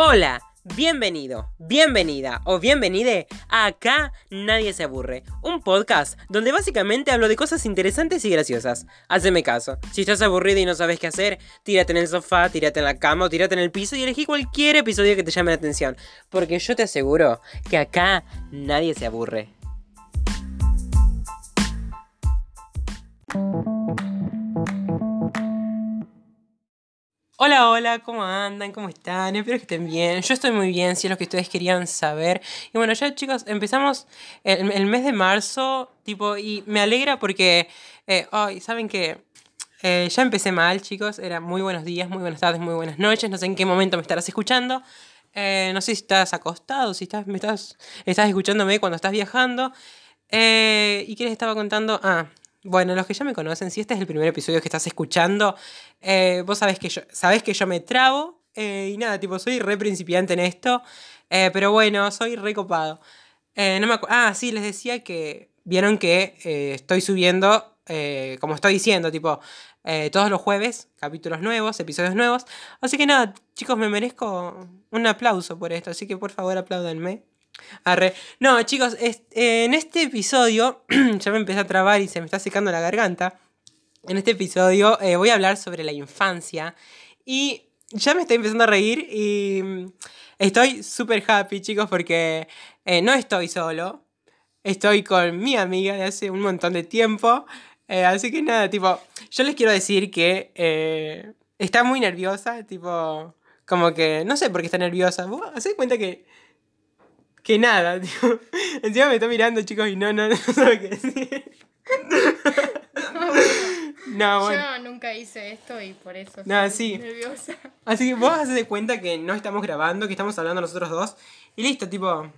Hola, bienvenido, bienvenida o bienvenide a Acá Nadie se aburre, un podcast donde básicamente hablo de cosas interesantes y graciosas. Haceme caso, si estás aburrido y no sabes qué hacer, tírate en el sofá, tírate en la cama o tírate en el piso y elegí cualquier episodio que te llame la atención, porque yo te aseguro que acá nadie se aburre. Hola, hola, ¿cómo andan? ¿Cómo están? Espero que estén bien. Yo estoy muy bien, si es lo que ustedes querían saber. Y bueno, ya chicos, empezamos el, el mes de marzo, tipo, y me alegra porque, eh, ¿saben que ya empecé mal, chicos. Era muy buenos días, muy buenas tardes, muy buenas noches. No sé en qué momento me estarás escuchando. Eh, no sé si estás acostado, si estás, me estás, estás escuchándome cuando estás viajando. Eh, ¿Y qué les estaba contando? Ah, bueno, los que ya me conocen, si este es el primer episodio que estás escuchando, eh, vos sabés que, yo, sabés que yo me trabo. Eh, y nada, tipo, soy re principiante en esto. Eh, pero bueno, soy re copado. no me ah, sí, les decía que vieron que estoy subiendo, como estoy diciendo, tipo, todos los jueves, capítulos nuevos, episodios nuevos. Así que nada, chicos, me merezco un aplauso por esto. Así que por favor apláudanme. Arre. No, chicos, en este episodio, ya me empecé a trabar y se me está secando la garganta. En este episodio eh, voy a hablar sobre la infancia y ya me estoy empezando a reír y mm, estoy súper happy, chicos, porque eh, no estoy solo. Estoy con mi amiga de hace un montón de tiempo. Eh, así que nada, tipo, yo les quiero decir que está muy nerviosa, tipo, como que, no sé por qué está nerviosa. ¿Vos hacés cuenta que que nada, tío. Encima me está mirando, chicos, y no, no, no sabe qué decir. No, bueno. Yo nunca hice esto y por eso no, estoy nerviosa. Así que vos haces de cuenta que no estamos grabando, que estamos hablando nosotros dos. Y listo, tipo.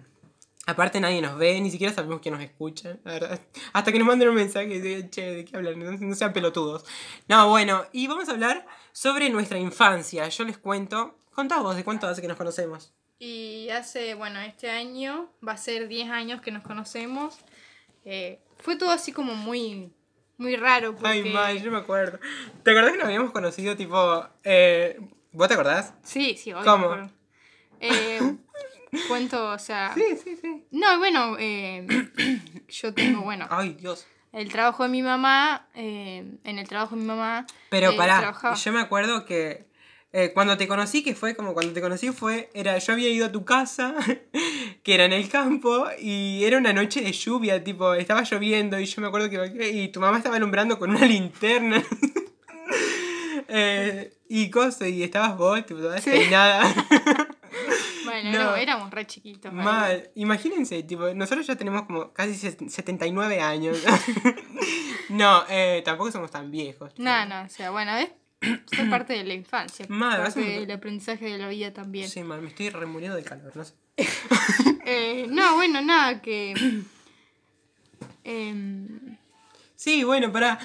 Aparte nadie nos ve, ni siquiera sabemos quién nos escucha, la verdad. Hasta que nos manden un mensaje de, che, ¿de qué hablan? No, no sean pelotudos. No, bueno, y vamos a hablar sobre nuestra infancia. Yo les cuento. Contá vos, ¿de cuánto hace que nos conocemos? Y hace, bueno, este año va a ser 10 años que nos conocemos. Eh, fue todo así como muy, muy raro. Porque... Ay, mal, yo me acuerdo. ¿Te acordás que nos habíamos conocido tipo... Eh, ¿Vos te acordás? Sí, sí, obvio. ¿Cómo? Eh, cuento, o sea... Sí, sí, sí. No, bueno, eh, yo tengo, bueno... Ay, Dios. El trabajo de mi mamá, en el trabajo de mi mamá... Pero pará, yo me acuerdo que eh, cuando te conocí, que fue como cuando te conocí, fue, era, yo había ido a tu casa, que era en el campo, y era una noche de lluvia, tipo, estaba lloviendo, y yo me acuerdo que, y tu mamá estaba alumbrando con una linterna. eh, y cosas, y estabas vos, tipo, toda sí. nada. bueno, no, éramos re chiquitos. Mal, imagínense, tipo, nosotros ya tenemos como casi 79 años. no, eh, tampoco somos tan viejos. No, no, o sea, bueno, es Soy parte de la infancia. parte del aprendizaje de la vida también. Sí, mal, me estoy remuriendo de calor, no sé. eh, no, bueno, nada, que. Em, sí, bueno, para.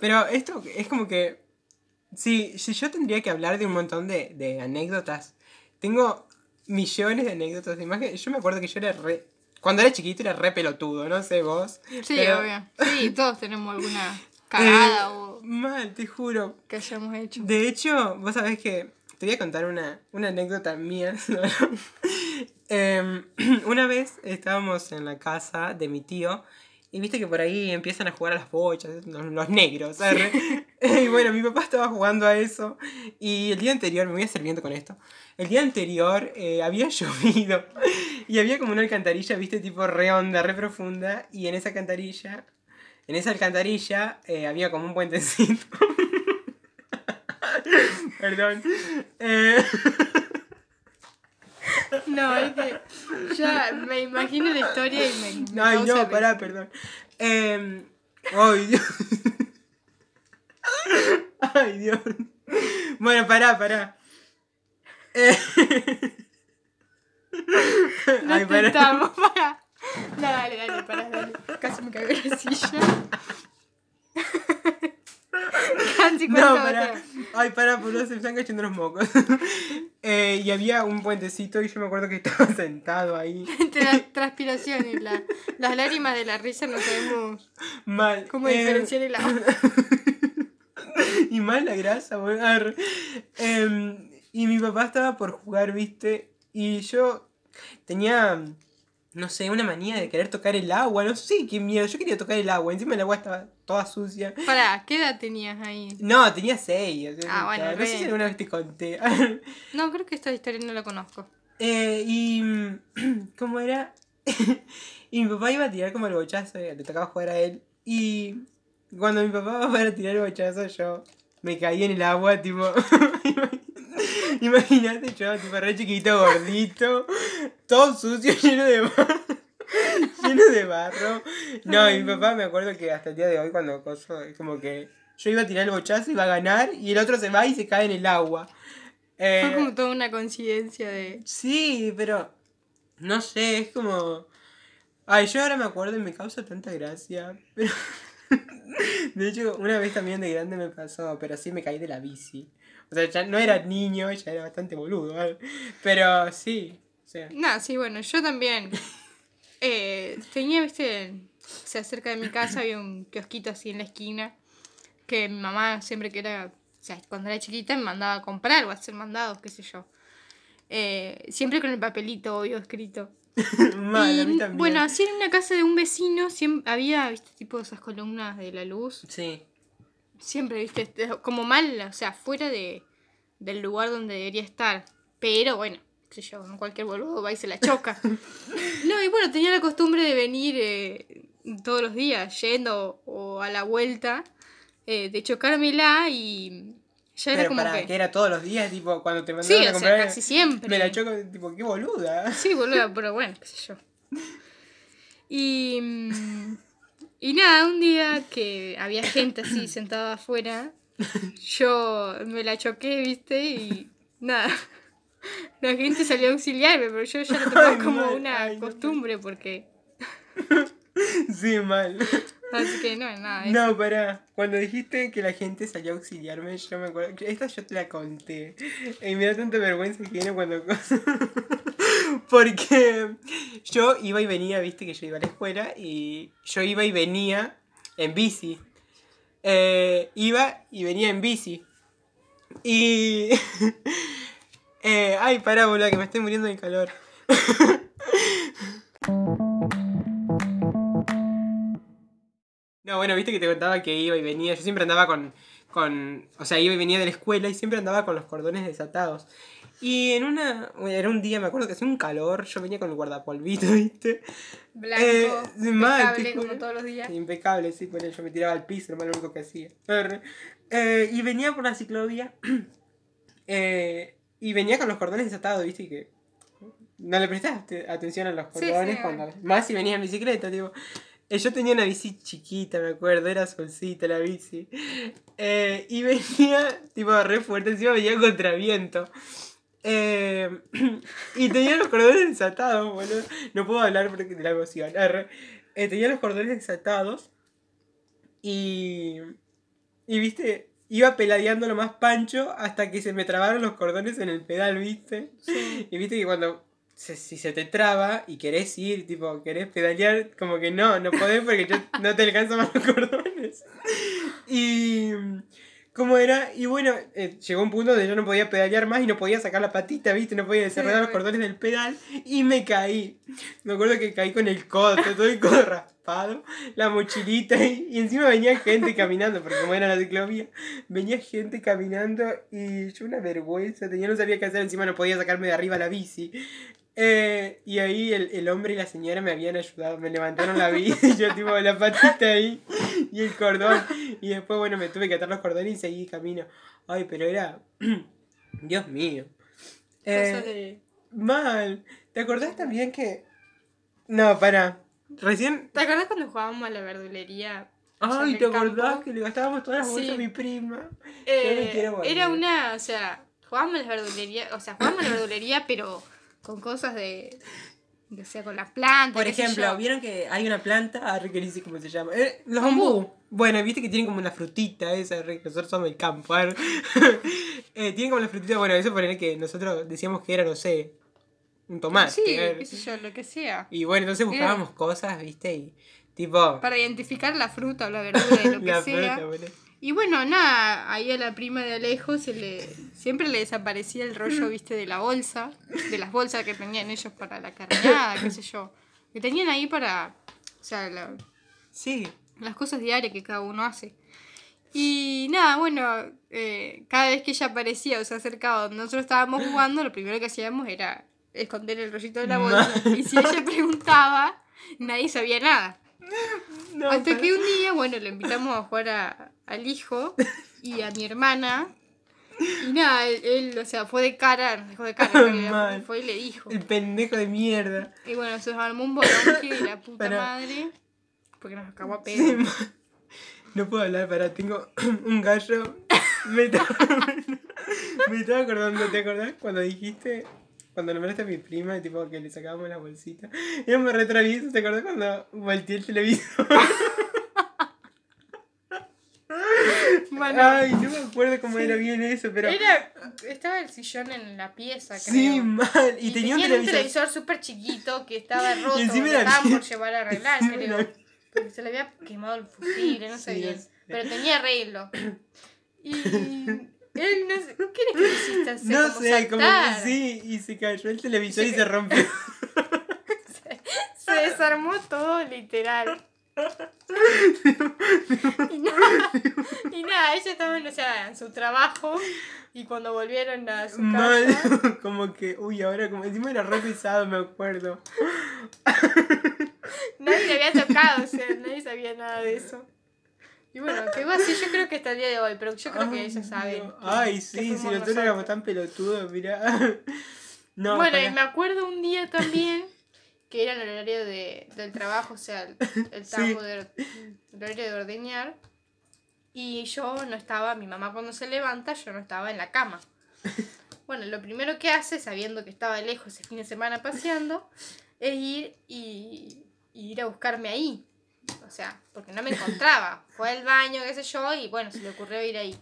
Pero esto es como que. Si, si yo tendría que hablar de un montón de, de anécdotas, tengo millones de anécdotas. yo me acuerdo que yo era re. Cuando era chiquito era re pelotudo, no sé vos. Sí, obvio. Sí, todos tenemos alguna cagada eh, o. Mal, te juro. Que hayamos hecho. De hecho, vos sabés que. Te voy a contar una, una anécdota mía. Em, una vez estábamos en la casa de mi tío. Y viste que por ahí empiezan a jugar a las bochas, los, negros, ¿sabes? y bueno, mi papá estaba jugando a eso. Y el día anterior, me voy a estar viendo con esto. El día anterior eh, había llovido. Y había como una alcantarilla, viste, tipo re onda, re profunda. Y en esa alcantarilla en esa alcantarilla eh, había como un puentecito. Perdón. Eh... No, es que ya me imagino la historia y me. Ay, no, pará, perdón. Eh... Ay, Dios. Ay, Dios. Bueno, pará, pará. Eh... No Ay, pará. pará. No, dale, dale, pará, dale. Casi me cagué la silla. Casi No, pará. Ay, pará, por se me están cayendo los mocos. eh, y había un puentecito y yo me acuerdo que estaba sentado ahí. Entre la transpiración y la, las lágrimas de la risa no sabemos Mal. cómo eh... diferenciar el agua. y mal la grasa, weón. Eh, y mi papá estaba por jugar, ¿viste? Y yo tenía, no sé, una manía de querer tocar el agua, no sé qué miedo, yo quería tocar el agua, encima el agua estaba toda sucia. Pará, ¿qué edad tenías ahí? No, tenía seis. o sea, Ah, bueno, no sé si alguna vez te conté. No, creo que esta historia no la conozco. Eh, y. ¿Cómo era? y mi papá iba a tirar como el bochazo, eh, le tocaba jugar a él. Y cuando mi papá va para tirar el bochazo, yo me caí en el agua, tipo. Imagínate yo, tipo re chiquito, gordito, todo sucio, lleno de barro. lleno de barro. No, y mi papá me acuerdo que hasta el día de hoy, cuando coso, es como que yo iba a tirar el bochazo, iba a ganar, y el otro se va y se cae en el agua. Eh, Fue como toda una coincidencia de. Sí, pero no sé, es como... Ay, yo ahora me acuerdo y me causa tanta gracia, pero... De hecho, una vez también de grande me pasó, pero sí me caí de la bici. O sea, ya no era niño, ya era bastante boludo, ¿vale? Pero sí, o sea... No, sí, bueno, yo también. Eh, tenía, viste, o sea, cerca de mi casa había un kiosquito así en la esquina que mi mamá siempre que era, o sea, cuando era chiquita me mandaba a comprar o a hacer mandados, qué sé yo. Eh, siempre con el papelito, obvio, escrito. Mal, a mí Y, también. bueno, así en una casa de un vecino siempre había, viste, tipo esas columnas de la luz. Sí. Siempre, viste, como mal, o sea, fuera de, del lugar donde debería estar. Pero bueno, qué sé yo, cualquier boludo va y se la choca. no, y bueno, tenía la costumbre de venir eh, todos los días, yendo o a la vuelta, eh, de chocármela y ya era Pero como para que... que era todos los días, tipo, cuando te Sí, mandaban a o comprar... sea, casi siempre. Me la choco, tipo, qué boluda. Sí, boludo, pero bueno, qué sé yo. Y, mm, y nada, un día que había gente así sentada afuera, yo me la choqué, viste, y nada. La gente salió a auxiliarme, pero yo ya lo tomaba como una costumbre porque... Sí, mal. Así que no, nada. eso. No, pará. Cuando dijiste que la gente salió a auxiliarme, yo me acuerdo. Esta yo te la conté. Y me da tanta vergüenza que viene cuando. Porque yo iba y venía, viste que yo iba a la escuela y yo iba y venía en bici. Eh, iba y venía en bici. Y. eh, ay, pará, boludo, que me estoy muriendo de calor. No, bueno, viste que te contaba que iba y venía. Yo siempre andaba con, con. O sea, iba y venía de la escuela y siempre andaba con los cordones desatados. Y en una. Era un día, me acuerdo que hacía un calor. Yo venía con el guardapolvito, ¿viste? Blanco, Eh, mal, impecable como todos los días. Impecable, sí, bueno, yo me tiraba al piso, era lo único que hacía. Eh, y venía por la ciclovía. eh, y venía con los cordones desatados, ¿viste? Y que. No le prestaste atención a los Sí, cordones sí, cuando. Más si venía en bicicleta, tipo. Eh, Yo tenía una bici chiquita, me acuerdo, era solcita la bici. Eh, y venía, tipo, re fuerte, encima venía contra viento. Eh, y tenía los cordones desatados, boludo. No puedo hablar porque de la emoción. Eh, tenía los cordones desatados. Y. Y viste, iba peladeando lo más pancho hasta que se me trabaron los cordones en el pedal, viste. Y viste que cuando. Se- si se te traba y querés ir, tipo, querés pedalear, como que no, no podés porque no te alcanzan más los cordones. Y. ¿Cómo era? Y bueno, eh, llegó un punto donde yo no podía pedalear más y no podía sacar la patita, ¿viste? No podía desenredar los cordones del pedal y me caí. Me acuerdo que caí con el codo, todo el codo raspado, la mochilita y, y encima venía gente caminando, porque como era la ciclovía, venía gente caminando y yo una vergüenza, tenía, no sabía qué hacer, encima no podía sacarme de arriba la bici. Eh, y ahí el, el hombre y la señora me habían ayudado, me levantaron la bici, yo tipo la patita ahí y el cordón. Y después, bueno, me tuve que atar los cordones y seguí camino. Ay, pero era... Dios mío. Eh, de- Mal. ¿Te acordás también que... No, para. Recién... ¿Te acuerdas cuando jugábamos a la verdulería? Ay, ¿te acordás campo? que le gastábamos todas las bolsas Sí. a mi prima? Eh, me quiero volver. era una, o sea, jugábamos a la verdulería, o sea, jugábamos a la verdulería, pero con cosas de, sea, con las plantas. Por ejemplo. ¿vieron que hay una planta? Ah, que ni sé cómo se llama. Eh, los Bambú. Bueno, viste que tienen como una frutita esa, nosotros somos del campo. Eh, tienen como la frutita, bueno, eso poner que nosotros decíamos que era, no sé, un tomate. Sí, qué sé yo, lo que sea. Y bueno, entonces buscábamos cosas, viste, y tipo... Para identificar la fruta o la verdura y lo que la sea. fruta. Y bueno, nada, ahí a la prima de Alejo se le siempre le desaparecía el rollo, viste, de la bolsa, de las bolsas que tenían ellos para la carnada, qué sé yo. Que tenían ahí para, o sea, la- Sí. las cosas diarias que cada uno hace. Y nada, bueno, eh, cada vez que ella aparecía o se acercaba donde nosotros estábamos jugando, lo primero que hacíamos era esconder el rollito de la bolsa. Y si ella preguntaba, nadie sabía nada. No, Hasta pero- que un día, bueno, le invitamos a jugar a- al hijo y a mi hermana. Y nada, él, él, o sea, fue de cara, dejó de cara, Mal. fue y le dijo. El pendejo de mierda. Y bueno, se armó un bolonque de la puta Pará. madre. Porque nos acabó a pedo. Sí, no puedo hablar, para tengo un gallo. Me estaba, me estaba acordando, ¿te acordás cuando dijiste, cuando nombraste a mi prima, y tipo que le sacábamos la bolsita? Yo me retravieso, ¿te acordás cuando volteé el televisor? Bueno, Ay, no me acuerdo cómo era bien eso, pero. Era, estaba el sillón en la pieza, creo. Sí, mal. Y, tenía un televisor. televisor súper chiquito que estaba roto. Y encima era estaban por llevar a arreglar, creo. era- Porque se le había quemado el fusible, no sé Sí, bien. Pero tenía arreglo. Y él no sé. ¿Qué que hiciste hacer? No como sé, como que sí, y se cayó el televisor y Se se rompió. Se desarmó todo, literal. Y, nada, y nada, ellos estaban, o sea, en su trabajo. Y cuando volvieron a su Mal, casa. como que, uy, ahora como encima era re pesado, me acuerdo. Nadie le había tocado, o sea, nadie sabía nada de eso. Y bueno, quedó así, yo creo que hasta el día de hoy, pero yo creo que ellos saben. Que- Ay, que sí, fuimos si nosotros éramos tan pelotudos, mira. No, bueno, y me acuerdo un día también que era el horario de, del trabajo, o sea, el, el Sí. tiempo de, el horario de ordeñar. Y yo no estaba, mi mamá cuando se levanta, yo no estaba en la cama. Bueno, lo primero que hace, sabiendo que estaba lejos ese fin de semana paseando, es ir y, y ir a buscarme ahí. O sea, porque no me encontraba. Fue al baño, qué sé yo, y bueno, se le ocurrió ir ahí.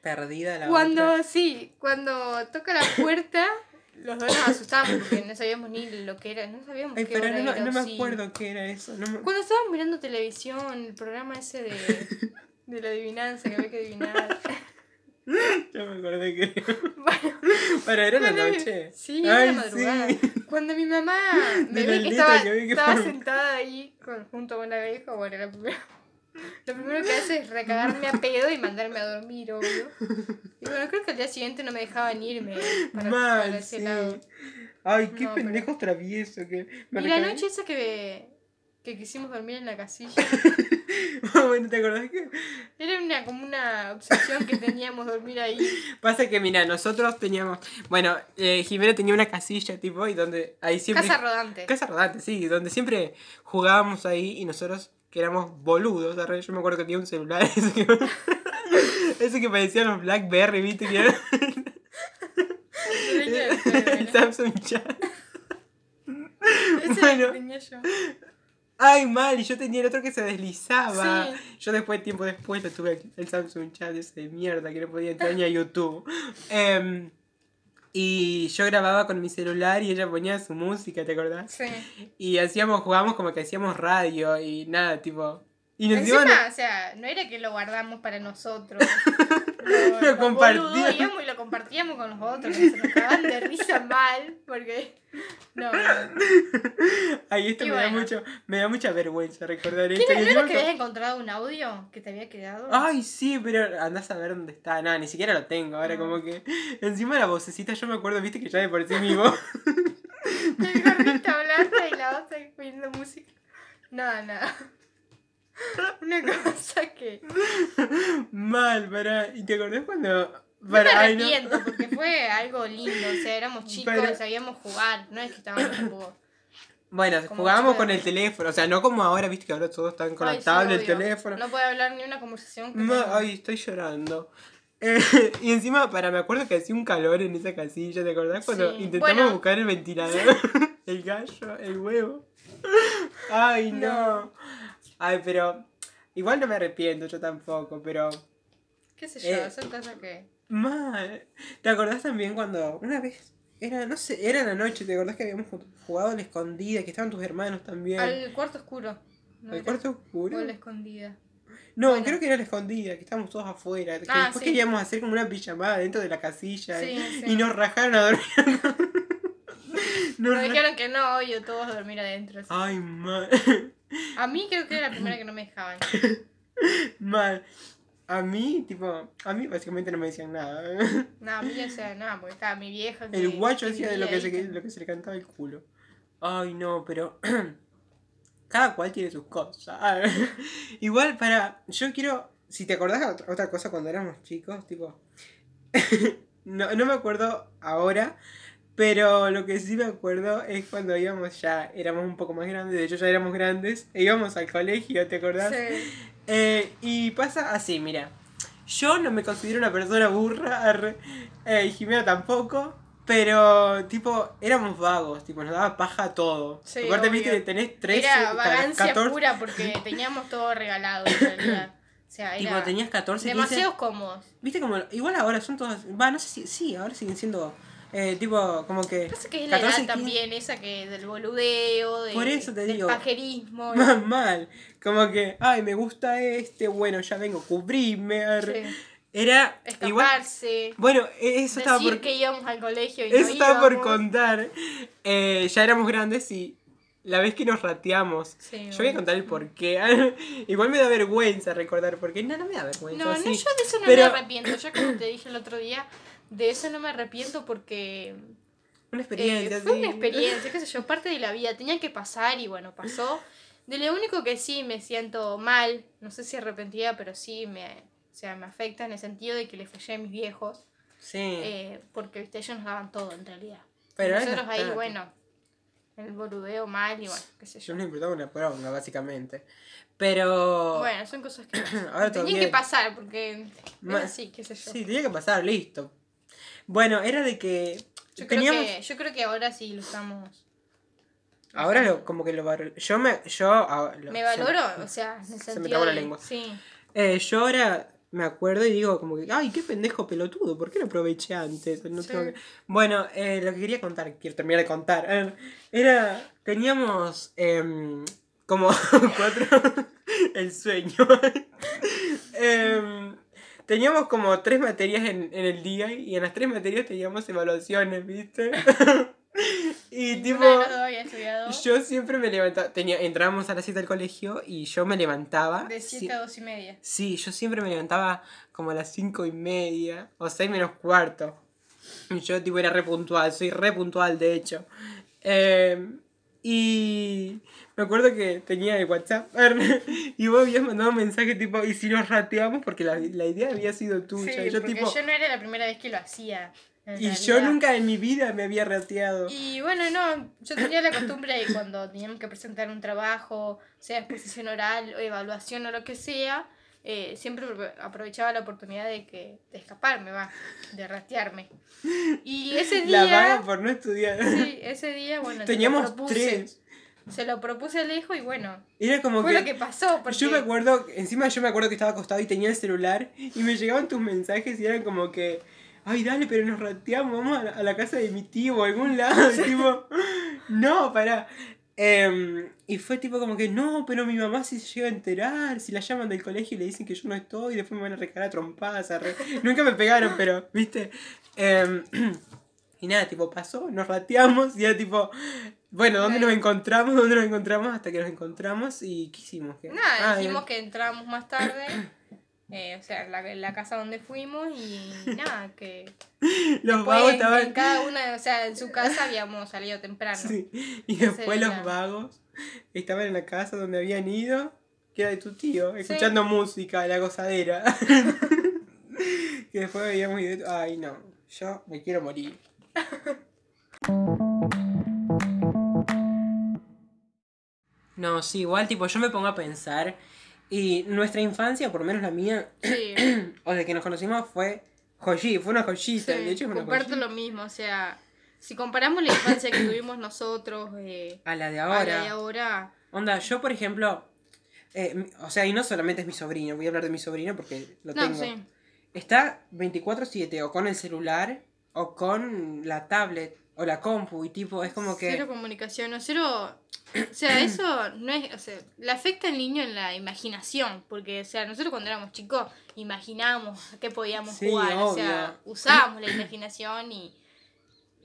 Perdida la Cuando, otra. sí, cuando toca la puerta, los dos nos asustamos porque no sabíamos ni lo que era, no sabíamos Ay, qué pero hora no, era, no me sí. acuerdo qué era eso. No me... Cuando estábamos mirando televisión, el programa ese de, de la adivinanza que había que adivinar. Ya me acordé que. Bueno, Para, era la mi- noche. Sí, Ay, era madrugada. sí. Cuando mi mamá me que estaba, que vi que estaba sentada ahí con, junto con la vieja, bueno, lo primero, lo primero que hace es recagarme a pedo y mandarme a dormir, obvio. Y bueno, creo que al día siguiente no me dejaban irme para, Mal, para ese sí. lado. Ay, qué No, pero- pendejos traviesos que. me Y la noche esa que, que quisimos dormir en la casilla, bueno, ¿te acordás que? era una, como una obsesión que teníamos dormir ahí. Pasa que, mira, nosotros teníamos. Bueno, eh, Jimena tenía una casilla, tipo, y donde ahí siempre. Casa rodante. Casa rodante, sí, donde siempre jugábamos ahí y nosotros que éramos boludos, yo me acuerdo que tenía un celular ese que, ese que parecía los Blackberry, viste, que era el Samsung Chat. Ese Bueno. lo tenía yo. Ay, mal, y yo tenía el otro que se deslizaba. Sí. Yo después, tiempo después, lo tuve el, Samsung Chat ese de mierda que no podía entrar ni a YouTube. Em, y yo grababa con mi celular y ella ponía su música, ¿te acordás? Sí. Y hacíamos, jugábamos como que hacíamos radio y nada, tipo. Y encima, Encima, o sea, no era que lo guardamos para nosotros. Lo, Lo compartíamos. y lo compartíamos con los otros. que se nos cagaban de risa mal. Porque. No, no. ay, esto y me da mucho, me da mucha vergüenza recordar ¿Qué esto. ¿No era que habías encontrado un audio que te había quedado? Ay, sí, pero andás a ver dónde está. No, ni siquiera lo tengo. Ahora, Ah. como que. Encima la vocecita, yo me acuerdo, viste que ya por sí mi voz. El gorrito hablando y la otra poniendo música. No, no. Una cosa que. Mal, para. ¿Y te acordás cuando.? No me Para, ay, no. arrepiento porque fue algo lindo. O sea, éramos chicos Pero- y sabíamos jugar. No es que estábamos tipo. Bueno, Como jugábamos con el teléfono. O sea, no como ahora, viste que ahora todos están con Ay, la sí, tablet, el teléfono. No puede hablar ni una conversación. tenga. ay, estoy llorando. Eh, y encima, para, me acuerdo que hacía un calor en esa casilla, ¿te acordás? Cuando Sí. intentamos Bueno. buscar el ventilador, el gallo, el huevo. Ay, no. Ay, pero igual no me arrepiento, yo tampoco, pero ¿Qué sé yo? Eh, Son cosas que. mal. ¿Te acordás también cuando una vez era, no sé, era la noche, ¿te acordás que habíamos ju- jugado a la escondida, que estaban tus hermanos también? Al cuarto oscuro. ¿no ¿Al era? cuarto oscuro? O a la escondida. No, Bueno. creo que era la escondida, que estábamos todos afuera. Que Ah, después sí. queríamos hacer como una pijamada dentro de la casilla. Sí, eh, sí. Y nos rajaron a dormir. Nos dijeron que no, obvio, todos a dormir adentro. Ay, mal. A mí creo que era la primera que no me dejaban. mal. A mí, tipo, a mí básicamente no me decían nada. No, a mí, o sea, nada, porque estaba mi vieja. Que, El guacho que hacía de lo que, se, lo que se le cantaba el culo. Ay, no, pero. Cada cual tiene sus cosas. Igual, para. Yo quiero. Si te acordás de otra cosa cuando éramos chicos, tipo. no, no me acuerdo ahora. Pero lo que sí me acuerdo es cuando íbamos ya, éramos un poco más grandes, de hecho ya éramos grandes, e íbamos al colegio, ¿te acordás? Sí. Eh, y pasa así, mira. Yo no me considero una persona burra, arre, eh, y Jimena tampoco, pero tipo, éramos vagos, tipo, nos daba paja todo. Sí, Aparte, viste, tenés 13, Era vagancia 14, pura porque teníamos todo regalado en realidad. O sea, tipo, era tenías 14, 15. demasiado cómodos. Viste como, igual ahora son todas, va, no sé si, sí, ahora siguen siendo, eh, tipo, como que... Pasa que es la 14, edad 15. también esa que del boludeo, de, Por eso te del digo. pajerismo. Más mal, como que, ay, me gusta este, bueno, ya vengo, sí, Era igual... escaparse. Bueno, e- eso estaba por... que íbamos al colegio y Eso no estaba por contar. Eh, ya éramos grandes y la vez que nos rateamos. Sí, yo voy a contar el porqué. Igual me da vergüenza recordar por qué. No, no me da vergüenza. No, no, sí. yo de eso no Pero- me arrepiento. Yo como te dije el otro día, de eso no me arrepiento porque Una eh, experiencia. fue sí. una experiencia, qué sé yo, parte de la vida. Tenía que pasar y bueno, pasó. De lo único que sí me siento mal, no sé si arrepentida, pero sí me, o sea, me afecta en el sentido de que le fallé a mis viejos. Sí. eh, porque viste, ellos nos daban todo en realidad. Pero Nosotros ahí, bueno, el boludeo mal y bueno, qué sé Yo yo. no importaba una poronga, básicamente. Pero. Bueno, son cosas que Ahora tenían que pasar porque Ma- así, qué sé yo. Sí, tenía que pasar, listo. Bueno, era de que. Yo, teníamos. creo que, yo creo que ahora sí lo estamos. Ahora lo, como que lo valoro. Yo me. Yo. ah, lo- Me se- valoro, o sea, en el se me trabó la lengua. Sí. Eh, yo ahora me acuerdo y digo como que, ay, qué pendejo pelotudo, ¿por qué no aproveché antes? No Sí. tengo que- Bueno, eh, lo que quería contar, quiero terminar de contar, eh, era, teníamos em, como cuatro, el sueño. Teníamos como tres materias en, en el día y en las tres materias teníamos evaluaciones, ¿viste? y tipo... Dos había estudiado Yo siempre me levantaba, tenía, entrábamos a las 7 al colegio y yo me levantaba. de si- 7 a 2 y media. Sí, yo siempre me levantaba como a las 5 y media o 6 menos cuarto. Y yo tipo era re puntual, soy re puntual de hecho. Eh, y me acuerdo que tenía el WhatsApp y vos habías mandado un mensaje tipo, ¿y si nos rateamos? Porque la, la idea había sido tuya. Sí, yo porque tipo, yo no era la primera vez que lo hacía. y yo nunca en mi vida me había rateado. Y bueno, no, yo tenía la costumbre de cuando teníamos que presentar un trabajo, sea exposición oral o evaluación o lo que sea, eh, siempre apro- aprovechaba la oportunidad de que de escaparme, va, de ratearme. Y ese La día, vaga por no estudiar. sí, ese día, bueno, se lo Teníamos propuse. tres. Se lo propuse a Alejo y bueno, Era como fue que... lo que pasó. Porque... Yo me acuerdo, encima yo me acuerdo que estaba acostado y tenía el celular y me llegaban tus mensajes y eran como que, ay, dale, pero nos rateamos, vamos a la, a la casa de mi tío o a algún lado. Y tipo, no, pará. Em, y fue tipo como que, no, pero mi mamá si se llega a enterar, si la llaman del colegio y le dicen que yo no estoy, después me van a recalar a trompadas. arre". Nunca me pegaron, pero, viste. Em, y nada, tipo, pasó, nos rateamos y era tipo, bueno, ¿dónde nos encontramos? ¿Dónde nos encontramos? Hasta que nos encontramos y ¿qué hicimos? ¿Qué? Nada, Ah, dijimos y- que entrábamos más tarde, eh, o sea, la, la casa donde fuimos y nada, que Los después vagos en, estaban... en cada una, o sea, en su casa habíamos salido temprano. Sí. Y después los vagos estaban en la casa donde habían ido, que era de tu tío, Sí. escuchando música, la gozadera. que después habíamos ido... Ay, no, yo me quiero morir. No, sí, igual tipo yo me pongo a pensar y nuestra infancia, por lo menos la mía, Sí, o de que nos conocimos fue joyí, fue una joyita, sí, de hecho es una comparto joyita. lo mismo, o sea, si comparamos la infancia que tuvimos nosotros eh, A la de a ahora. la de ahora, Onda, yo por ejemplo, eh, o sea, y no solamente es mi sobrino, voy a hablar de mi sobrino porque lo no, tengo. sí, Está 24/7 o con el celular o con la tablet o la compu y tipo, es como que... cero comunicación, o cero, O sea, eso no es, o sea, le afecta al niño en la imaginación, porque, o sea, nosotros cuando éramos chicos imaginábamos a qué podíamos Sí, jugar, o sea, usábamos la imaginación y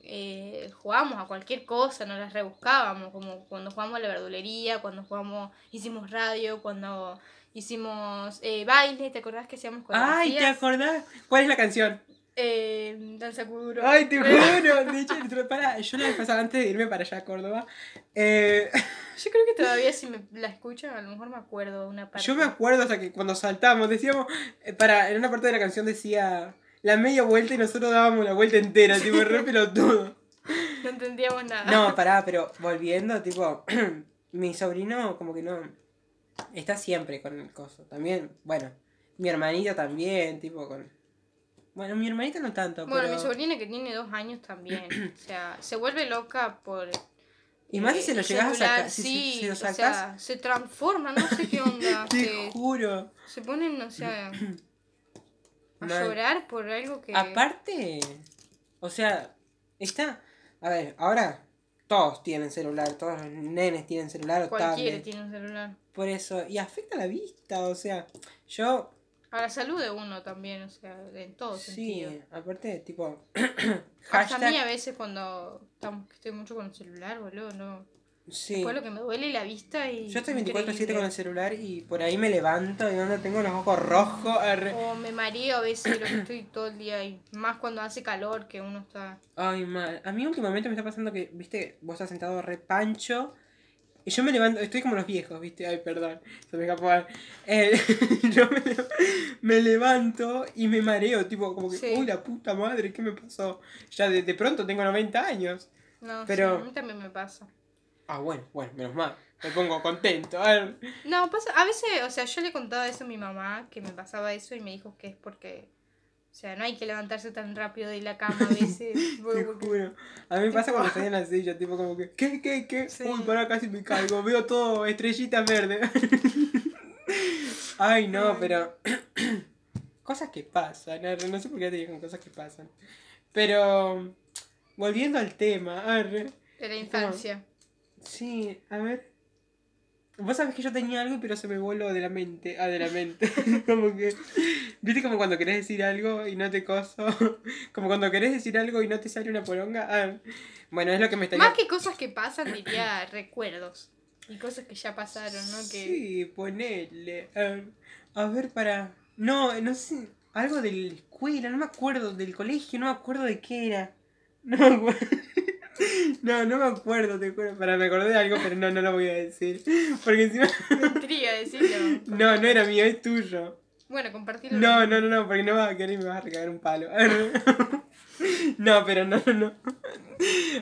eh, jugábamos a cualquier cosa, nos las rebuscábamos, como cuando jugamos a la verdulería, cuando jugamos, hicimos radio, cuando hicimos eh, baile, ¿te acordás que hacíamos Ay, ¿te acordás? ¿Cuál es la canción? Eh, danza kuduro. Ay, te juro. De hecho, para, yo la vez pasada, antes de irme para allá a Córdoba, eh, Yo creo que todavía si me la escucho, a lo mejor me acuerdo de una parte. yo me acuerdo hasta que cuando saltamos, decíamos, eh, para, en una parte de la canción decía la media vuelta y nosotros dábamos la vuelta entera, tipo, re pelotudo. No entendíamos nada. No, pará, pero volviendo, tipo, mi sobrino como que no está siempre con el coso. También, bueno, mi hermanita también, tipo, con... Bueno, mi hermanita no tanto, Bueno, pero... mi sobrina que tiene dos años también. o sea, se vuelve loca por. Y más si eh, se lo el llegas a sacar, si, si- Sí, si lo o sacas, sea, se transforma, no sé qué onda. te se, juro. se ponen, o sea, a Mal. llorar por algo que. Aparte, o sea, está... A ver, ahora todos tienen celular, todos los nenes tienen celular o cualquiera tablet. tiene un celular. Por eso, y afecta la vista, o sea, yo A la salud de uno también, o sea, en todo Sí, sentido. aparte, tipo. Hasta a mí a hashtag. veces cuando estamos, estoy mucho con el celular, boludo, no. Sí. Fue lo que me duele la vista y. Yo estoy 24-7 con el celular y por ahí me levanto y donde tengo los ojos rojos. arre. O me mareo a veces lo que estoy todo el día y más cuando hace calor que uno está. Ay, mal. A mí últimamente me está pasando que, viste, vos estás sentado re pancho. Y yo me levanto, estoy como los viejos, viste, ay, perdón, se me escapó. Eh, yo me, me levanto y me mareo, tipo, como que, Sí. uy, la puta madre, ¿qué me pasó? Ya de, de pronto tengo 90 años. No, Pero- sí, a mí también me pasa. Ah, bueno, bueno, menos mal, me pongo contento. a ver. No, pasa, a veces, o sea, yo le contaba eso a mi mamá, que me pasaba eso y me dijo que es porque, o sea, no hay que levantarse tan rápido de la cama a veces. Te porque- juro. A mí me pasa cuando estoy en la silla, tipo como que, ¿qué, qué, qué? Sí. Uy, para casi me caigo, veo todo estrellitas verdes. Ay, no, pero... cosas que pasan, no sé por qué te digo cosas que pasan. Pero, volviendo al tema, arre, de la infancia. sí, a ver... Vos sabés que yo tenía algo, pero se me voló de la mente, ah, de la mente. como que, viste como cuando querés decir algo y no te coso. como cuando querés decir algo y no te sale una poronga. Ah, bueno, es lo que me estaría... Más que cosas que pasan, diría recuerdos. Y cosas que ya pasaron, ¿no? Que... Sí, ponele. A, a ver, para. No, no sé. Algo de la escuela, no me acuerdo. Del colegio, no me acuerdo de qué era. No me acuerdo. No, no me acuerdo, te juro. Para, me acordé de algo, pero no, no lo voy a decir. Porque encima. Me intriga decirlo. No, no era mío, es tuyo. Bueno, compartirlo. No, no, no, no, porque no vas a querer y me vas a recagar un palo. No, pero no, no, no.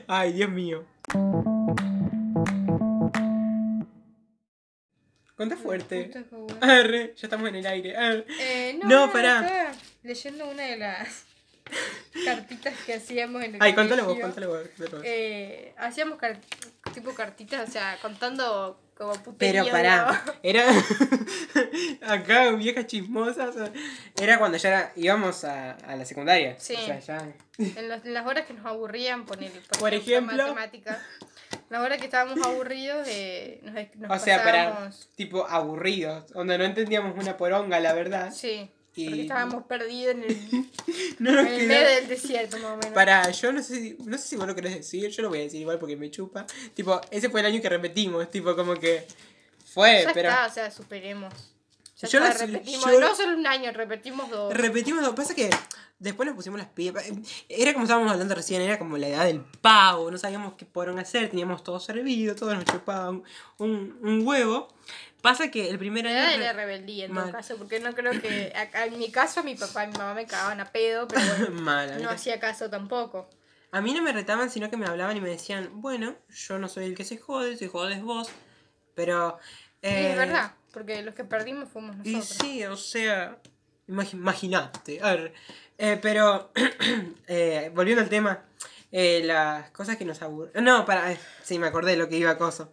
Ay, Dios mío. Conta fuerte. Arre, ya estamos en el aire. Arre. Eh, no, No, no, pará. leyendo una de las cartitas que hacíamos en el Ay, contalo vos, contalo vos. Eh, hacíamos car- tipo cartitas, o sea, contando como puterío. Pero pará, era. Acá, viejas chismosas. Era cuando ya era- íbamos a, a la secundaria. Sí. O sea, ya. En, los- en las horas que nos aburrían, poner Por ejemplo. matemáticas. Las horas que estábamos aburridos, eh, nos, nos O sea, para. pasábamos- Tipo, aburridos. Donde no entendíamos una poronga, la verdad. Sí, Y- porque estábamos perdidos en el, No en el medio del desierto, más o menos. Para, yo no sé, si, no sé si vos lo querés decir, yo lo voy a decir igual porque me chupa. Tipo, ese fue el año que repetimos, tipo, como que fue, ya pero está, o sea, superemos. Ya Yo sé, repetimos, yo- no solo un año, repetimos dos. repetimos, que pasa que después nos pusimos las pipas. Era como estábamos hablando recién, era como la edad del pavo, no sabíamos qué podían hacer, teníamos todo servido, todos nos chupaban un, un huevo. Pasa que el primer La año... edad de la rebeldía, en todo Mal. caso, porque no creo que. en mi caso, mi papá y mi mamá me cagaban a pedo, pero bueno, Mal, no hacía caso tampoco. A mí no me retaban, sino que me hablaban y me decían, bueno, yo no soy el que se jode, se jodes vos, pero... Y eh, es verdad, porque los que perdimos fuimos Y nosotros. sí, o sea, imagi- imagínate. A ver, eh, pero, eh, volviendo al tema, eh, las cosas que nos aburren. No, para, sí, me acordé de lo que iba a coso.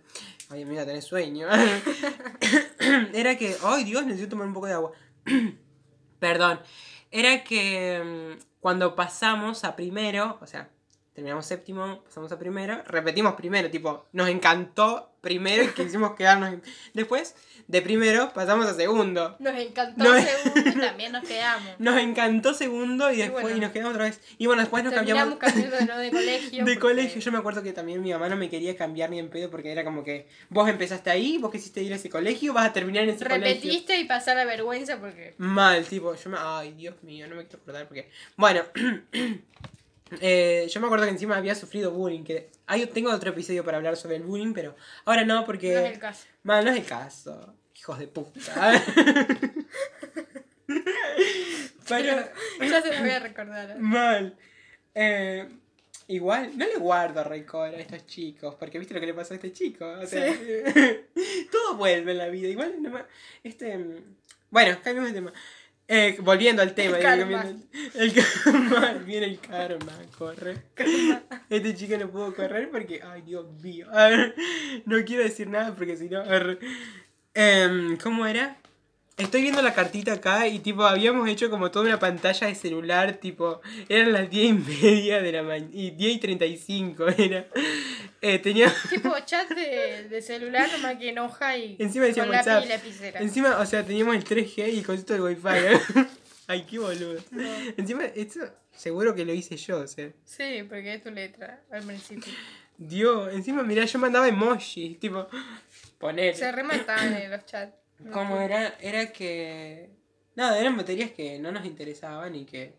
Ay, amiga, tenés sueño. Era que, ay Dios, necesito tomar un poco de agua. Perdón. Era que mm, cuando pasamos a primero, o sea, terminamos séptimo, pasamos a primero, repetimos primero, tipo, nos encantó primero y quisimos quedarnos. en- Después, de primero, pasamos a segundo. Nos encantó No. segundo y también nos quedamos. Nos encantó segundo y después bueno. y nos quedamos otra vez. Y bueno, después nos cambiamos cambiando de, de colegio. de porque- colegio. Yo me acuerdo que también mi mamá no me quería cambiar ni en pedo porque era como que vos empezaste ahí, vos quisiste ir a ese colegio, vas a terminar en ese colegio. Repetiste y pasar la vergüenza porque. Mal, tipo, yo me... Ay, Dios mío, no me quiero acordar porque... Bueno, eh, yo me acuerdo que encima había sufrido bullying, que... Ahí tengo otro episodio para hablar sobre el bullying, pero ahora no porque... No es el caso. Mal, no es el caso. Hijos de puta. pero... Ya se lo voy a recordar. Mal. Eh, igual, no le guardo rencor a estos chicos, porque viste lo que le pasó a este chico. O sea, todo vuelve en la vida. Igual, no me- este. mm, Bueno, cambiemos de tema. Eh, volviendo al tema, El karma. el karma, viene el karma, corre. Este chico no pudo correr porque, ay Dios mío, A ver, no quiero decir nada porque si no, a ver. Em, ¿cómo era? Estoy viendo la cartita acá y tipo habíamos hecho como toda una pantalla de celular, tipo, eran las 10 y media de la mañana, y 10 y 35 era. Eh, tenía, Tipo chat de, de celular, nomás que enoja y. Encima con WhatsApp. y encima, o sea, teníamos el 3G y el concepto del wifi. ¿eh? Ay, qué boludo. Encima, esto seguro que lo hice yo, o sea. Sí, porque es tu letra al principio. Dios, encima, mirá, yo mandaba emojis, tipo, poner. Se remataban en los chats. ¿Cómo era? Era que. Nada, eran materias que no nos interesaban y que.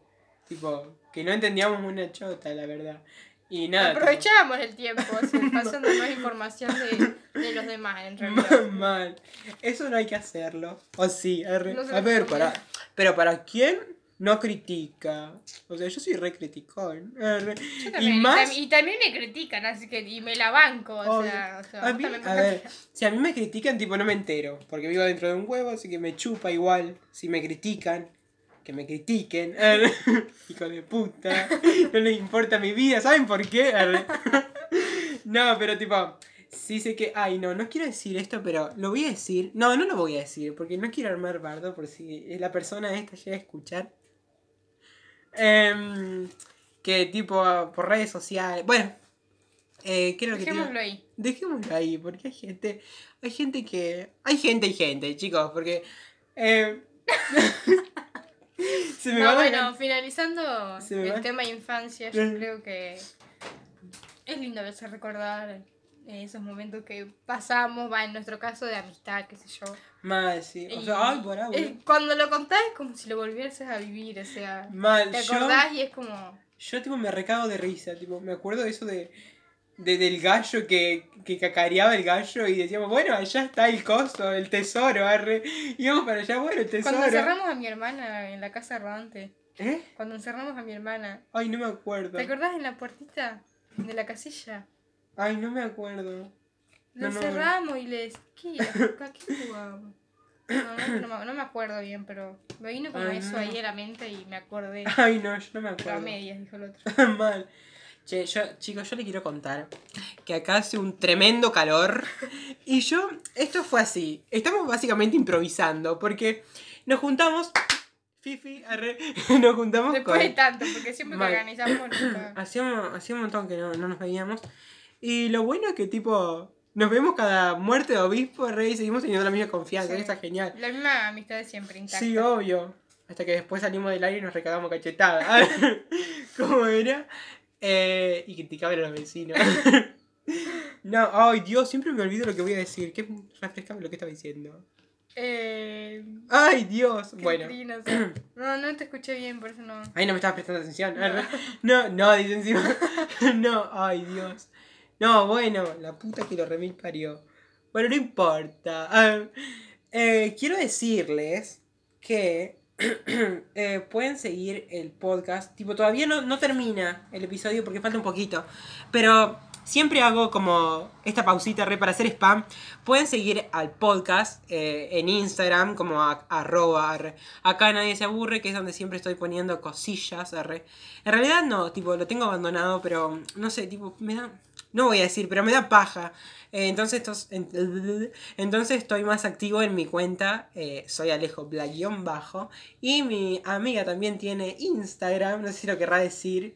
Tipo, que no entendíamos una chota, la verdad. Y nada. tipo, Aprovechábamos el tiempo, así, pasando más información de, de los demás, en realidad. Mal. Eso no hay que hacerlo. O sí. No se a ver, para. Pero para quién no critica. O sea, yo soy re criticón. Yo también, y, más. y también me critican, así que y me la banco, o sea, o sea, a mí, a ver, si a mí me critican, tipo, no me entero. Porque vivo dentro de un huevo, así que me chupa igual. Si me critican, que me critiquen. Hijo de puta. No les importa mi vida, ¿saben por qué? No, pero tipo, sí sé que. Ay, no, no quiero decir esto, pero lo voy a decir. No, no lo voy a decir, porque no quiero armar bardo por si la persona esta llega a escuchar. Em, que tipo, por redes sociales. Bueno, eh, ¿qué era lo que Dejémoslo ahí. Dejémoslo ahí, porque hay gente. Hay gente que. Hay gente y gente, chicos, porque. eh, se me No, va bueno, finalizando el va. tema infancia, yo creo que es lindo a veces recordar esos momentos que pasamos, va, en nuestro caso de amistad, qué sé yo. Mal, sí. O Y sea, ay, agua. es- cuando lo contás es como si lo volvieses a vivir, o sea, Mal, te yo. acordás y es como... Yo tipo me recago de risa, tipo, me acuerdo de eso de, de- del gallo que, que cacareaba el gallo y decíamos, bueno, allá está el coso, el tesoro, arre. Íbamos para allá, bueno, el tesoro. Cuando encerramos a mi hermana en la casa rodante, ¿Eh? cuando encerramos a mi hermana, Ay, no me acuerdo. ¿te acordás en la puertita de la casilla? Ay, no me acuerdo. Lo No, no, encerramos y les... ¿Qué, ¿A qué jugábamos? No, no, no me- acuerdo bien, pero me vino como Ay, eso ahí a la mente y me acordé. Ay, no, yo no me A acuerdo. medias, dijo el otro. Mal. Che, yo, chicos, yo le quiero contar que acá hace un tremendo calor. Y yo, esto fue así. Estamos básicamente improvisando porque nos juntamos. Fifi, arre, nos juntamos Después con. de tanto, porque siempre que organizamos nunca. Hacía un montón que no, no nos veíamos. Y lo bueno es que, tipo, nos vemos cada muerte de obispo, rey, y seguimos teniendo la misma confianza. Sí. Está genial. La misma amistad de siempre, intacta. Sí, obvio. Hasta que después salimos del aire y nos recagamos cachetada. ¿Cómo era? Eh, y criticaban a los vecinos. no, ay Dios, siempre me olvido lo que voy a decir. ¿Qué refrescame lo que estaba diciendo? Eh, Ay Dios. Bueno. no, no te escuché bien, por eso no. Ahí no me estabas prestando atención. No, no, dice encima. No, ay Dios. No, bueno, la puta que lo remil parió. Bueno, no importa. Ah, eh, quiero decirles que eh, pueden seguir el podcast. Tipo, todavía no, no termina el episodio porque falta un poquito. Pero siempre hago como esta pausita re para hacer spam, pueden seguir al podcast eh, en Instagram como a- arroba arre. Acá nadie se aburre, que es donde siempre estoy poniendo cosillas. arre. En realidad no, tipo, lo tengo abandonado, pero no sé, tipo, me da... No voy a decir, pero me da paja. Eh, entonces, estos- entonces estoy más activo en mi cuenta. eh, soy Alejo Blayón Bajo. Y mi amiga también tiene Instagram. No sé si lo querrá decir.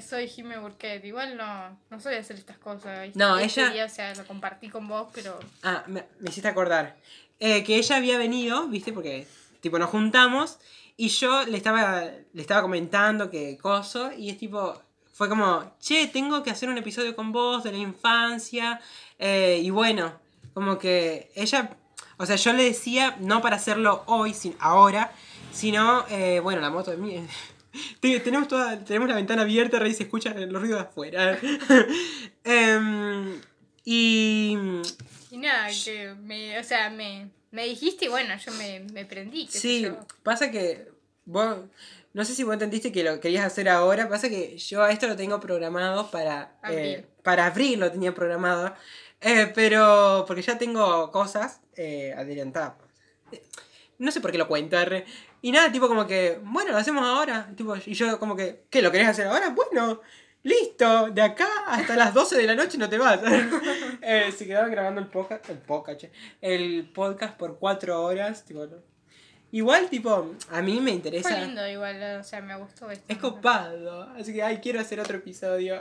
Soy Jimmy Burquet. Igual no, no soy hacer estas cosas. No, Este ella- o sea, lo compartí con vos, pero. Ah, me, me hiciste acordar. Eh, que ella había venido, ¿viste? Porque, tipo, nos juntamos y yo le estaba, le estaba comentando que coso y es tipo, fue como, che, tengo que hacer un episodio con vos de la infancia. eh, y bueno, como que ella, o sea, yo le decía, no para hacerlo hoy, sin, ahora, sino, eh, bueno, la moto de mí. Te- Tenemos, toda, tenemos la ventana abierta, rey, se escuchan los ruidos de afuera. Em, y Y nada, que me. O sea, me, me dijiste y bueno, yo me, me prendí. qué sé Sí, yo. pasa que vos, no sé si vos entendiste que lo querías hacer ahora, pasa que yo a esto lo tengo programado para Abril. eh, para abril lo tenía programado, eh, pero porque ya tengo cosas eh, adelantadas. No sé por qué lo cuento, arre. y nada, tipo como que, bueno, lo hacemos ahora, tipo, y yo como que, ¿qué, lo querés hacer ahora? Bueno, listo, de acá hasta las 12 de la noche no te vas. Eh, se quedaban grabando el podcast, el podcast, che, el podcast por cuatro horas, tipo, ¿no? Igual, tipo, a mí me interesa. Fue lindo igual, o sea, me gustó esto. Es copado, así que, ay, quiero hacer otro episodio.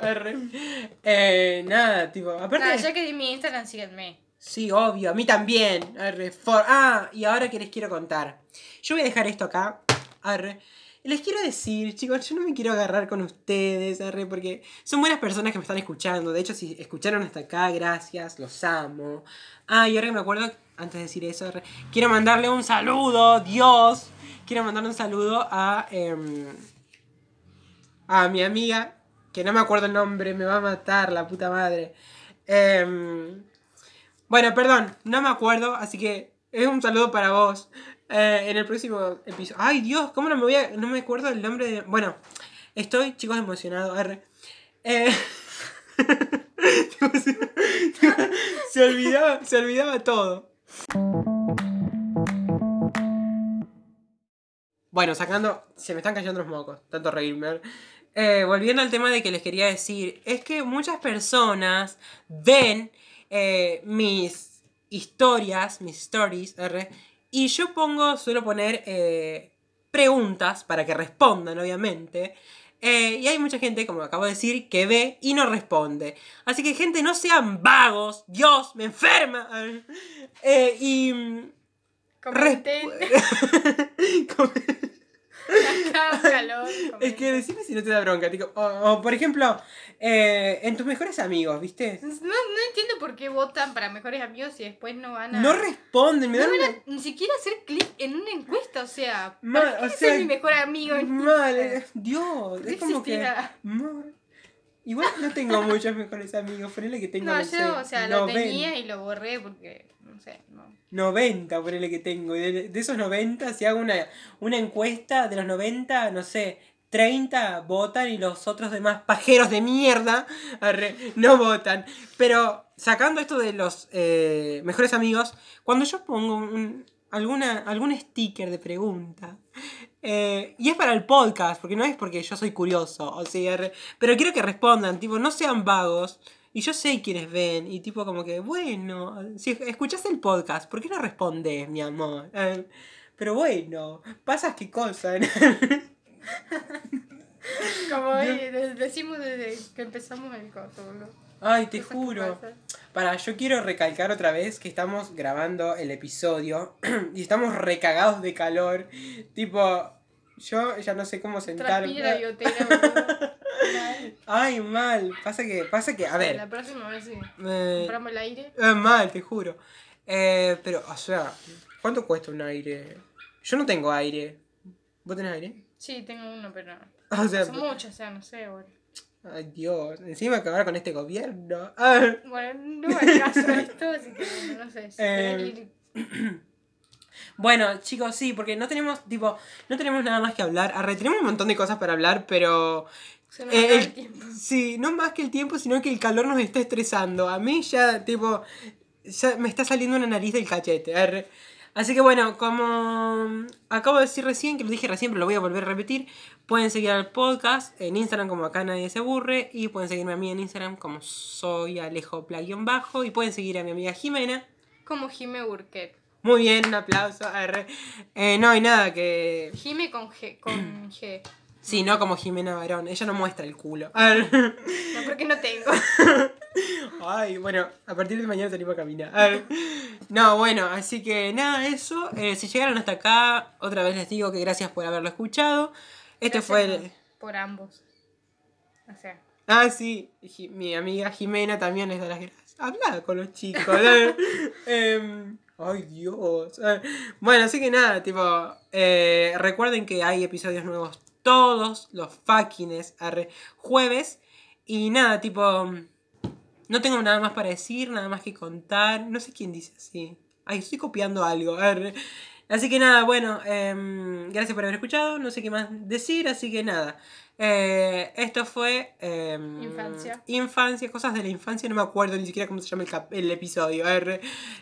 Eh, nada, tipo, aparte. Ya que di mi Instagram, síganme. Sí, obvio, a mí también. Arre, for- Ah, y ahora que les quiero contar. Yo voy a dejar esto acá. Arre. Les quiero decir, chicos, yo no me quiero agarrar con ustedes, arre, porque son buenas personas que me están escuchando. De hecho, si escucharon hasta acá, gracias, los amo. Ah, y ahora que me acuerdo, antes de decir eso, quiero mandarle un saludo, Dios. Quiero mandarle un saludo a, em, a mi amiga, que no me acuerdo el nombre, me va a matar la puta madre. Em, bueno, perdón, no me acuerdo, así que es un saludo para vos. Eh, en el próximo episodio. Ay, Dios, ¿cómo no me voy a. No me acuerdo el nombre de. Bueno, estoy, chicos, emocionado. arre. Eh, se olvidaba, se olvidaba todo. Bueno, sacando. Se me están cayendo los mocos, tanto reírme. Eh, volviendo al tema de que les quería decir, es que muchas personas ven eh, mis historias, mis stories, R, y yo pongo, suelo poner eh, preguntas para que respondan, obviamente. Eh, y hay mucha gente, como acabo de decir, que ve y no responde. Así que, gente, no sean vagos. Dios, me enferma. Eh, y. mm, Comenten. Como- Acá un calor. Es que decime si no te da bronca. tipo, o, o, por ejemplo, eh, en tus mejores amigos, ¿viste? No, no entiendo por qué votan para mejores amigos y después no van a. No responden, me No dan van una- a ni siquiera hacer clic en una encuesta, o sea. Mal, ¿para qué o sea, mi mejor amigo? Mal, Dios, es como que. mal. Igual no tengo muchos mejores amigos, ponele que tengo. No, No, yo, sé, o sea, lo 90, tenía y lo borré porque, no sé, no. 90, ponele que tengo. Y de, de esos 90, si hago una, una encuesta de los 90, no sé, 30 votan y los otros demás pajeros de mierda arre, no votan. Pero sacando esto de los eh, mejores amigos, cuando yo pongo un- alguna, algún sticker de pregunta, eh, y es para el podcast, porque no es porque yo soy curioso, o sea, pero quiero que respondan, tipo, no sean vagos. Y yo sé quiénes ven, y tipo como que, bueno, si escuchas el podcast, ¿por qué no respondes, mi amor? Eh, pero bueno, pasas qué cosa. Como hoy de- decimos desde que empezamos el coso, boludo. Ay, te juro. Para, yo quiero recalcar otra vez que estamos grabando el episodio y estamos recagados de calor. Tipo, yo ya no sé cómo sentarme. Transpira boludo. Mal. Ay, mal. Pasa que, pasa que, a ver. La próxima vez sí. eh, Compramos el aire. eh, mal, te juro. Eh, pero, o sea, ¿cuánto cuesta un aire? Yo no tengo aire. ¿Vos tenés aire? Sí, tengo uno, pero. O sea, Son muchos, o sea, no sé, boludo. Ay Dios, encima acabar con este gobierno. Ah. Bueno, no hay caso esto, así que no sé. Si Eh, Bueno, chicos, sí, porque no tenemos, tipo, no tenemos nada más que hablar. Arre, tenemos un montón de cosas para hablar, pero Se nos Eh, acaba el tiempo. sí, no más que el tiempo, sino que el calor nos está estresando. A mí ya, tipo, ya me está saliendo una nariz del cachete. arre. Así que bueno, como acabo de decir recién, que lo dije recién, pero lo voy a volver a repetir, pueden seguir al podcast en Instagram como acá nadie se aburre y pueden seguirme a mí en Instagram como soy Alejo bajo y pueden seguir a mi amiga Jimena. Como Jime Burket. Muy bien, un aplauso. Eh, no hay nada que... Jime con G. Con G. Sí, no como Jimena Barón, ella no muestra el culo. Arre. No, porque no tengo. Ay, bueno, a partir de mañana salimos a caminar. No, bueno, así que nada, eso. Eh, si llegaron hasta acá, otra vez les digo que gracias por haberlo escuchado. Este Gracias fue el... Por, ambos. O sea. Ah, sí, mi amiga Jimena también les da las gracias. Habla con los chicos. Em, ay, Dios. Eh, Bueno, así que nada, tipo, eh, recuerden que hay episodios nuevos todos los fuckings arre, jueves. Y nada, tipo, no tengo nada más para decir, nada más que contar. No sé quién dice así. Ay, estoy copiando algo. arre. Así que nada, bueno, em, gracias por haber escuchado. No sé qué más decir, así que nada. Eh, esto fue. em, Infancia. Infancia, cosas de la infancia, no me acuerdo ni siquiera cómo se llama el, cap- el episodio. arre.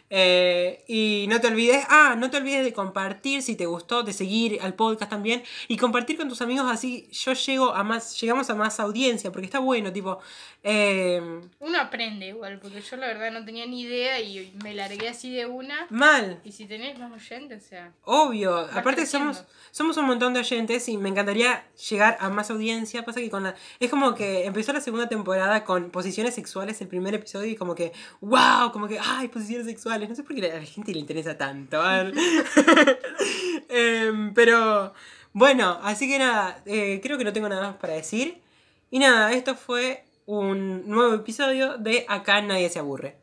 Eh, y no te olvides, ah, no te olvides de compartir si te gustó, de seguir al podcast también y compartir con tus amigos así yo llego a más, llegamos a más audiencia, porque está bueno, tipo, em, Uno aprende igual, porque yo la verdad no tenía ni idea y me largué así de una. mal, Y si tenés más oyentes, o sea. Obvio, aparte creciendo. somos, somos un montón de oyentes y me encantaría llegar a más audiencia. Pasa que con la. Es como que empezó la segunda temporada con posiciones sexuales el primer episodio y como que, wow, como que, ay, posiciones sexuales. No sé por qué a la gente le interesa tanto. Em, pero bueno, así que nada, eh, creo que no tengo nada más para decir. Y nada, esto fue un nuevo episodio de Acá nadie se aburre.